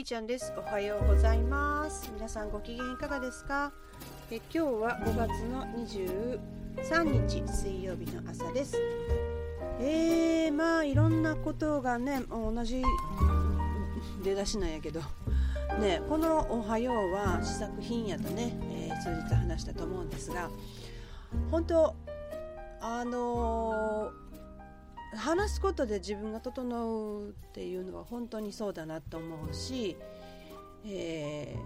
いちゃんです。おはようございます。皆さんご機嫌いかがですか？え今日は5月の23日水曜日の朝です。えー、まあいろんなことがね同じ出だしなんやけど。ねこの「おはよう」は試作品やとね、えー、数日話したと思うんですが本当あのー、話すことで自分が整うっていうのは本当にそうだなと思うし、え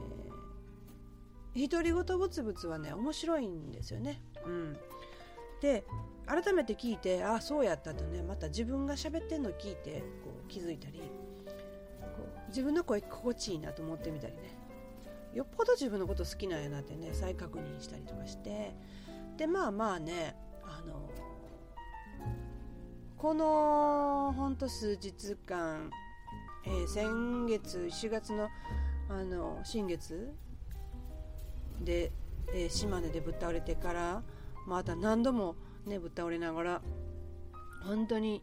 ー、独り言ぶつぶつはね面白いんですよね。うん、で改めて聞いてああそうやったとねまた自分が喋ってんの聞いてこう気づいたりこう自分の声心地いいなと思ってみたりね。よっぽど自分のこと好きなんやなってね再確認したりとかして。でまあまあねあのこのほんと数日間、えー、先月4月のあの新月で、えー、島根でぶっ倒れてからまた何度もねぶっ倒れながら本当に、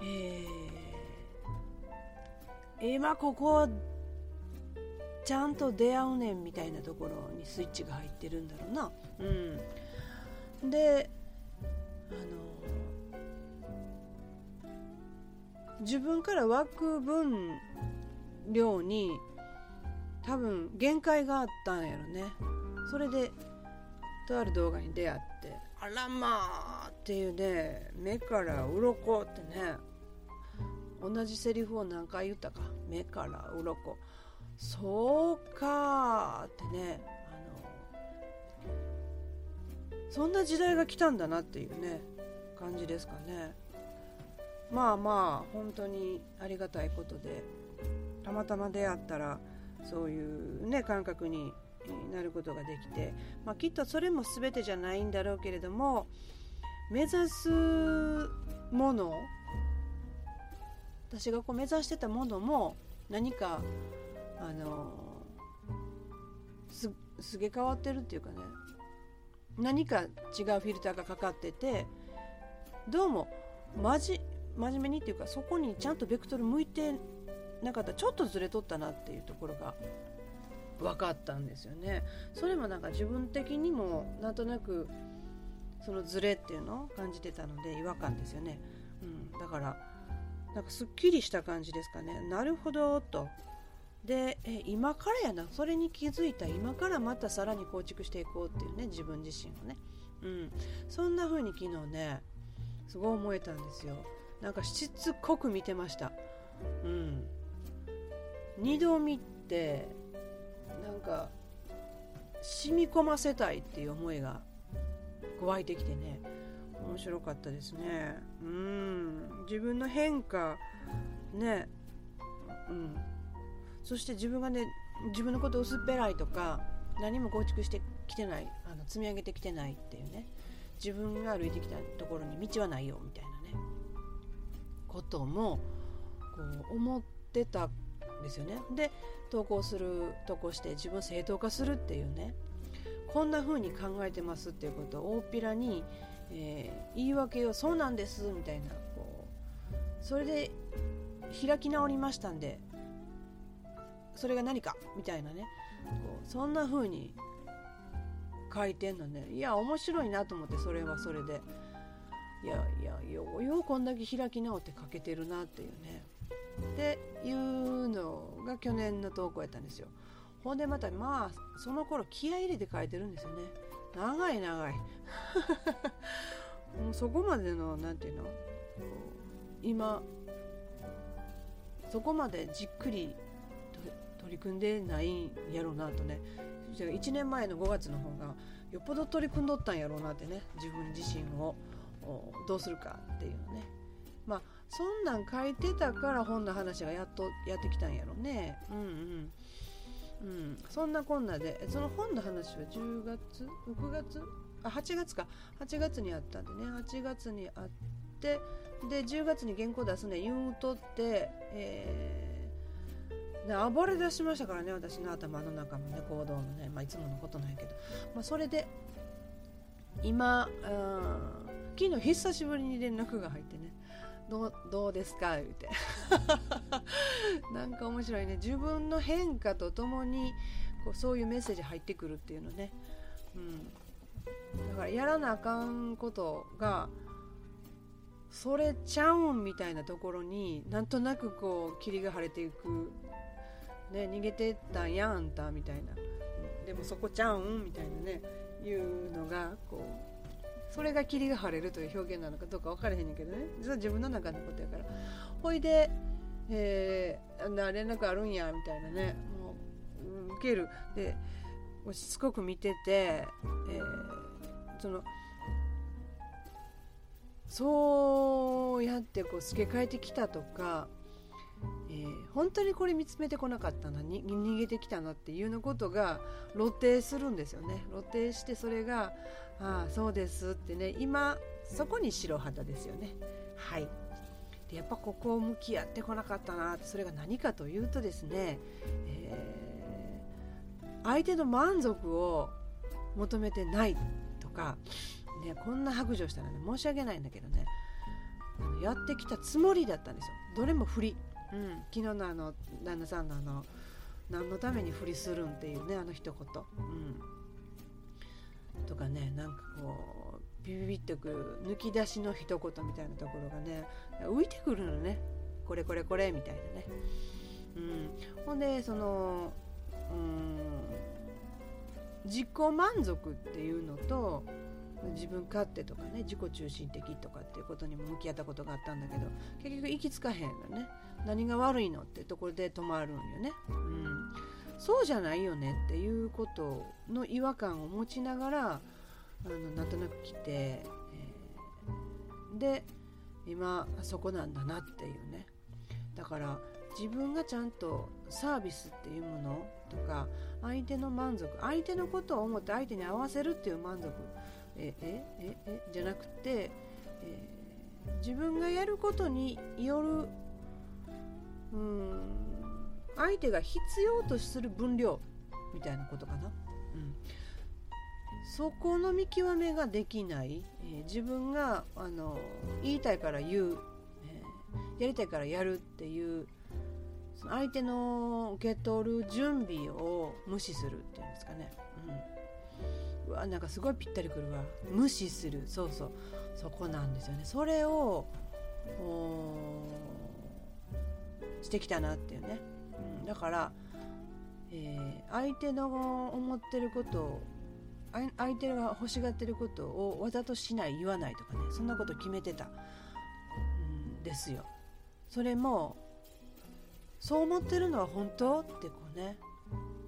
えー、今ここちゃんと出会うねんみたいなところにスイッチが入ってるんだろうな。うん、であの自分から湧く分量に多分限界があったんやろね。それでとある動画に出会ってあらまあっていうね目から鱗ってね。同じセリフを何回言ったか。目から鱗。そうかってね。あのそんな時代が来たんだなっていうね感じですかね。まあまあ本当にありがたいことでたまたま出会ったらそういうね感覚になることができて、まあ、きっとそれも全てじゃないんだろうけれども目指すもの私がこう目指してたものも何かあのすすげ変わってるっていうかね何か違うフィルターがかかっててどうもまじ真面目にっていうかそこにちゃんとベクトル向いてなかった。ちょっとずれとったなっていうところが。分かったんですよね。それもなんか自分的にもなんとなくそのズレっていうのを感じてたので違和感ですよね、うん、だからなんかすっきりした感じですかね。なるほどと。でえ今からやな。それに気づいた。今からまたさらに構築していこうっていうね。自分自身をね、うん、そんな風に昨日ねすごい思えたんですよ。なんかしつこく見てました。うん。2度見てなんか染み込ませたいっていう思いが湧いてきてね。面白かったですね。うん。自分の変化ね。うん。そして自分がね自分のこと薄っぺらいとか何も構築してきてないあの積み上げてきてないっていうね。自分が歩いてきたところに道はないよみたいな。こともこう思ってたんですよね。で投稿する投稿して自分正当化するっていうね。こんな風に考えてますっていうことを大っぴらに、えー、言い訳をそうなんですみたいなこうそれで開き直りましたんでそれが何かみたいなね。こうそんな風に書いてんのね。いや面白いなと思ってそれはそれで。いやいやようようこんだけ開き直って書けてるなっていうね。っていうのが去年の投稿やったんですよ。ほんでまたまあその頃気合入れて書いてるんですよね。長い長い。も うそこまでの何て言うの？今そこまでじっくり取り組んでないんやろうなとね。1年前の5月の方がよっぽど取り組んどったんやろうなってね自分自身を。どうするかっていうのね。まあそんなん書いてたから本の話がやっとやってきたんやろね。うんうん。うん、そんなこんなでその本の話は10月？6月？あ8月か。8月にあったんでね。8月にあってで10月に原稿出すね。言うとって、えー、暴れ出しましたからね私の頭の中のね行動のね、まあ、いつものことなんやけど、まあ、それで今昨日久しぶりに連絡が入ってね。どうどうですか?」言うて。なんか面白いね。自分の変化とともにこうそういうメッセージ入ってくるっていうのね、うん、だからやらなあかんことがそれちゃうんみたいなところになんとなくこう霧が晴れていく、ね、逃げてったんやあんたみたいな。でもそこちゃうんみたいなね。いうのがこうそれが霧が晴れるという表現なのかどうか分からへんねんけどね。実は自分の中のことやから。ほいで、えー、連絡あるんやみたいなね。もう受ける。でしつこく見てて、えー、そのそうやってこう透け替えてきたとか、えー、本当にこれ見つめてこなかったなに逃げてきたなっていうのことが露呈するんですよね。露呈してそれが「ああそうです」ってね。今そこに白肌ですよね。はい。でやっぱここを向き合ってこなかったなそれが何かというとですね、えー、相手の満足を求めてないとかねこんな白状したらね申し訳ないんだけどねやってきたつもりだったんですよ。どれも振り、うん、昨日のあの旦那さんのあの何のために振りするんっていうねあの一言、うん、とかねなんかこうビビビってくる抜き出しの一言みたいなところがね浮いてくるのね。これこれこれみたいなね、うん、ほんでそのうん自己満足っていうのと自分勝手とかね自己中心的とかっていうことにも向き合ったことがあったんだけど結局行き着かへんのね。何が悪いのってところで止まるんよね、うん、そうじゃないよねっていうことの違和感を持ちながらあのなんとなく来て、えー、で今そこなんだなっていうね。だから自分がちゃんとサービスっていうものとか相手の満足相手のことを思って相手に合わせるっていう満足ええええじゃなくて、えー、自分がやることによるうん相手が必要とする分量みたいなことかな、うん、そこの見極めができない、えー、自分があの言いたいから言う、えー、やりたいからやるっていう。相手の受け取る準備を無視するっていうんですかね、うん。うわなんかすごいぴったりくるわ。無視する。そうそう。そこなんですよね。それをしてきたなっていうね、だから、えー、相手の思ってることを相手が欲しがってることをわざとしない言わないとかねそんなこと決めてたんですよ。それもそう思ってるのは本当ってこうね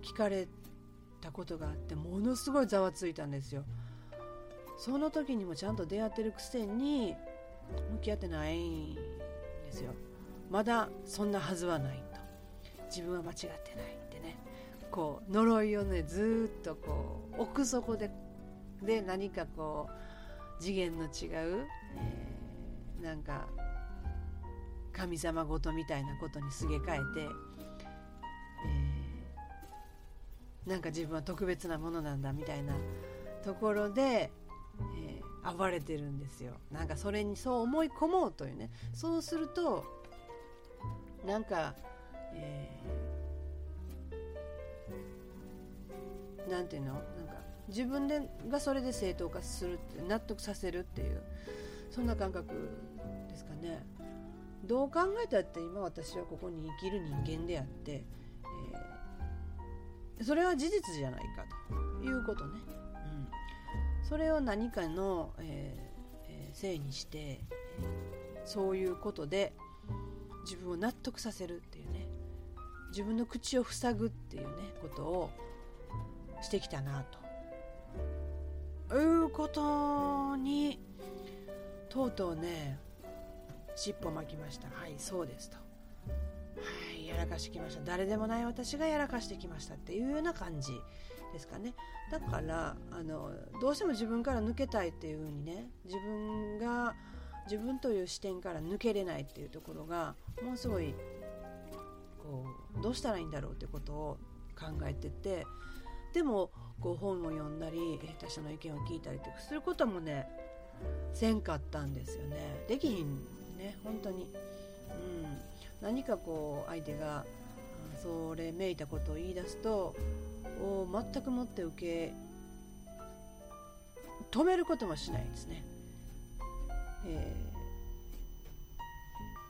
聞かれたことがあってものすごいざわついたんですよ。その時にもちゃんと出会ってるくせに向き合ってないんですよ。まだそんなはずはない。自分は間違ってないってね。こう呪いをねずっとこう奥底でで何かこう次元の違う、えー、なんか神様ごとみたいなことにすげ替えて、えーなんか自分は特別なものなんだみたいなところで、えー、暴れてるんですよ。なんかそれにそう思い込もうというね。そうするとなんか、えー、なんていうの？なんか自分でがそれで正当化するって納得させるっていうそんな感覚ですかね。どう考えたって今私はここに生きる人間であってえそれは事実じゃないかということね、うん、それを何かの、えー、せいにして、そういうことで自分を納得させるっていうね。自分の口を塞ぐっていうねことをしてきたなと。いうことにとうとうね尻尾巻きました。はいそうですと。はいやらかしてきました。誰でもない私がやらかしてきましたっていうような感じですかね。だからあのどうしても自分から抜けたいっていう風にね自分が自分という視点から抜けれないっていうところがものすごいこうどうしたらいいんだろうってことを考えててでもこう本を読んだり他者の意見を聞いたりとかすることもねせんかったんですよね。できひんね本当に、うん、何かこう相手がそれめいたことを言い出すとを全くもって受け止めることもしないですね、え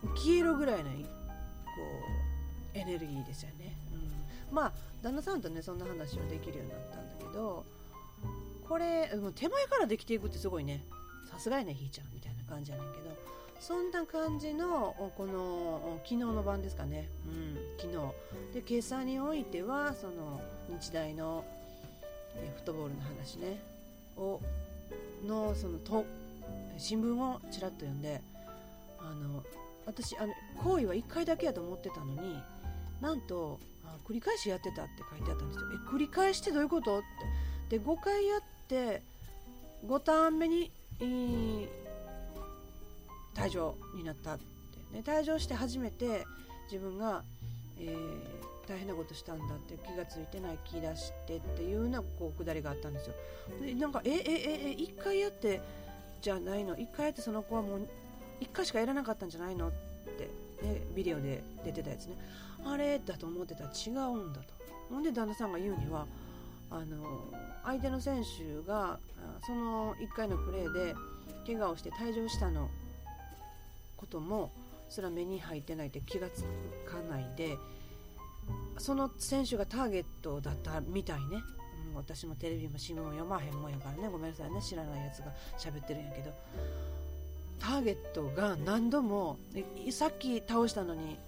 ー、消えるぐらいのこうエネルギーですよね、まあ旦那さんとねそんな話をできるようになったんだけどこれもう手前からできていくってすごいね。さすがやねひーちゃんみたいな感じやねんけどそんな感じのこの昨日の晩ですかね、うん、昨日で今朝においてはその日大のフットボールの話ね。をのそのと新聞をちらっと読んであの私あの行為は1回だけやと思ってたのになんと繰り返しやってたって書いてあったんですよ。え繰り返してどういうことって。で5回やって5ターン目に、えー、退場になったって、ね、退場して初めて自分が、えー、大変なことしたんだって気が付いてない気出してっていうようなこうくだりがあったんですよ。でなんかええええ1回やってじゃないの？1回やってその子はもう1回しかやらなかったんじゃないの？って、ね、ビデオで出てたやつね。あれだと思ってた。ら違うんだと。ほんで旦那さんが言うにはあの相手の選手がその1回のプレーで怪我をして退場したのこともそれは目に入ってないって気がつかないでその選手がターゲットだったみたいね、うん、私もテレビも新聞も読まへんもんやからね。ごめんなさいね。知らないやつが喋ってるんやけど。ターゲットが何度もさっき倒したのに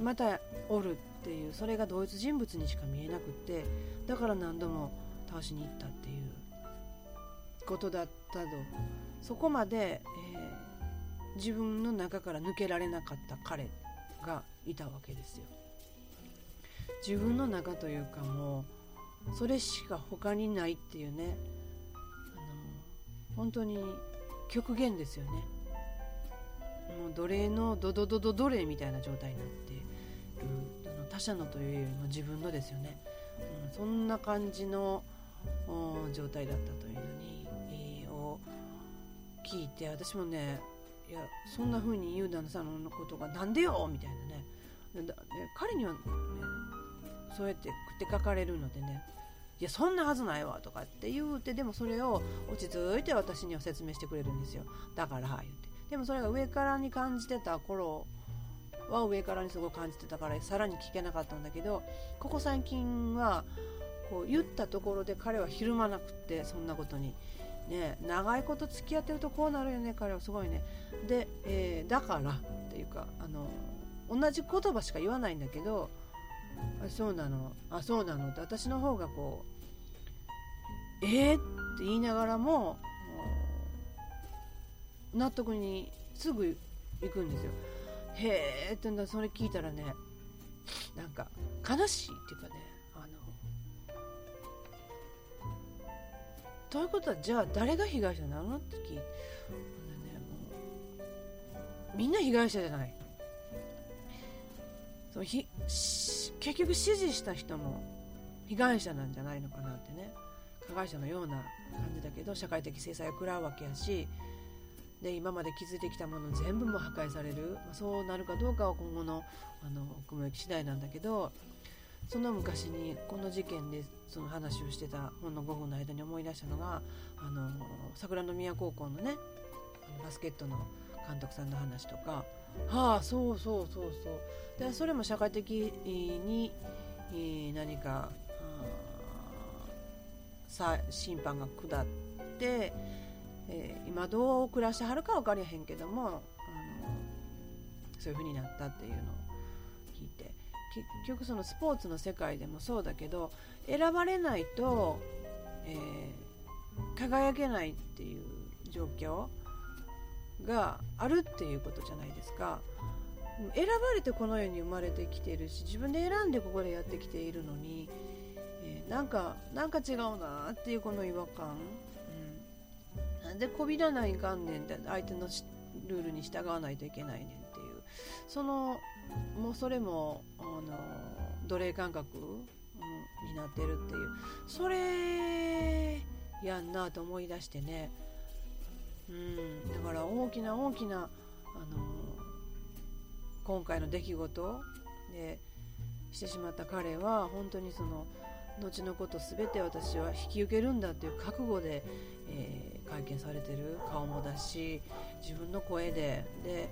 またおるっていうそれが同一人物にしか見えなくってだから何度も倒しに行ったっていうことだったと。そこまで、えー、自分の中から抜けられなかった彼がいたわけですよ。自分の中というかもうそれしか他にないっていうね。あの本当に極限ですよね。もう奴隷のドドドド奴隷みたいな状態になって。他者のというよりも自分のですよね、うん、そんな感じの状態だったというのに、えー、を聞いて私もねいやそんな風に言う旦那さんのことがなんでよみたいなね。彼には、ね、そうやって食って書かれるのでねいやそんなはずないわとかって言うてでもそれを落ち着いて私には説明してくれるんですよ。だから言って。でもそれが上からに感じてた頃は上からにすごい感じてたからさらに聞けなかったんだけどここ最近はこう言ったところで彼はひるまなくってそんなことに。ね、長いこと付き合ってるとこうなるよね彼はすごいねで、えー、だからっていうかあの同じ言葉しか言わないんだけどあそうなのあそうなのって私の方がこうえー、って言いながらも納得にすぐ行くんですよへえってんだそれ聞いたらねなんか悲しいっていうかねあのということはじゃあ誰が被害者なの？って聞いて、ね、みんな被害者じゃない。そのひ結局指示した人も被害者なんじゃないのかなってね加害者のような感じだけど社会的制裁を食らうわけやしで今まで築いてきたもの全部も破壊される、まあ、そうなるかどうかは今後のあの雲行き次第なんだけどその昔にこの事件でその話をしてたほんの5分の間に思い出したのがあの桜宮高校のねバスケットの監督さんの話とか。はあそうそうそうそう。でそれも社会的に何かさ審判が下って、えー、今どう暮らしてはるか分かりへんけどもあのそういう風になったっていうのを聞いて。結局そのスポーツの世界でもそうだけど選ばれないと、えー、輝けないっていう状況があるっていうことじゃないですか。選ばれてこの世に生まれてきてるし自分で選んでここでやってきているのに、えー、なんかなんか違うなっていうこの違和感、でこびらないかんねんって相手のルールに従わないといけないねんっていう。そのもうそれもあの奴隷感覚、うん、になってるっていう。それやんなと思い出してね。うん、だから大きな大きなあの今回の出来事でしてしまった彼は本当にその後のこと全て私は引き受けるんだっていう覚悟で、えー、会見されてる顔もだし自分の声でで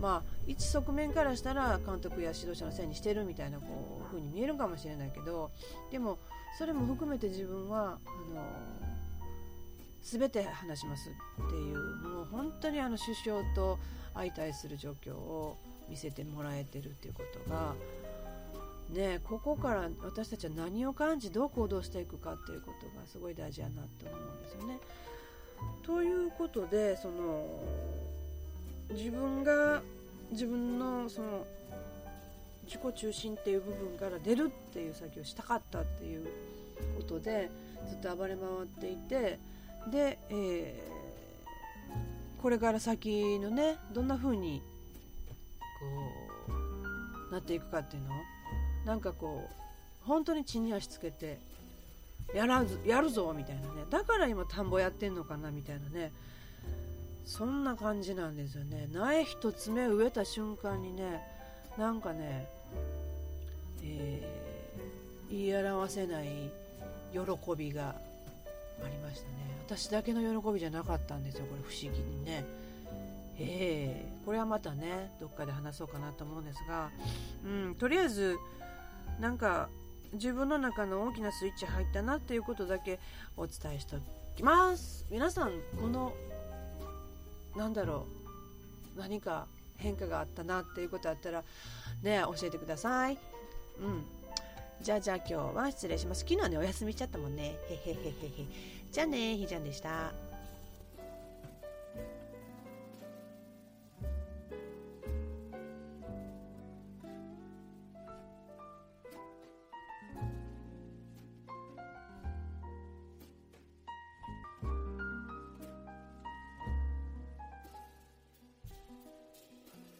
まあ一側面からしたら監督や指導者のせいにしてるみたいなこう風に見えるかもしれないけどでもそれも含めて自分はあの全て話しますっていうもう本当にあの首相と相対する状況を見せてもらえてるっていうことが。ね、ここから私たちは何を感じどう行動していくかっていうことがすごい大事やなと思うんですよね。ということでその自分が自分のその自己中心っていう部分から出るっていう作業をしたかったっていうことでずっと暴れ回っていてで、えー、これから先のねどんな風にこうなっていくかっていうのをなんかこう本当に地に足つけてやらずやるぞみたいなね。だから今田んぼやってんのかなみたいなね。そんな感じなんですよね。苗一つ目植えた瞬間にねなんかね、えー、言い表せない喜びがありましたね。私だけの喜びじゃなかったんですよこれ。不思議にね。えー、これはまたねどっかで話そうかなと思うんですが、うん、とりあえずなんか自分の中の大きなスイッチ入ったなっていうことだけお伝えしておきます。皆さんこのなんだろう何か変化があったなっていうことあったらね教えてください。うん。じゃあじゃあ今日は失礼します。昨日はねお休みしちゃったもんね。へへへへへ。じゃあねひーちゃんでした。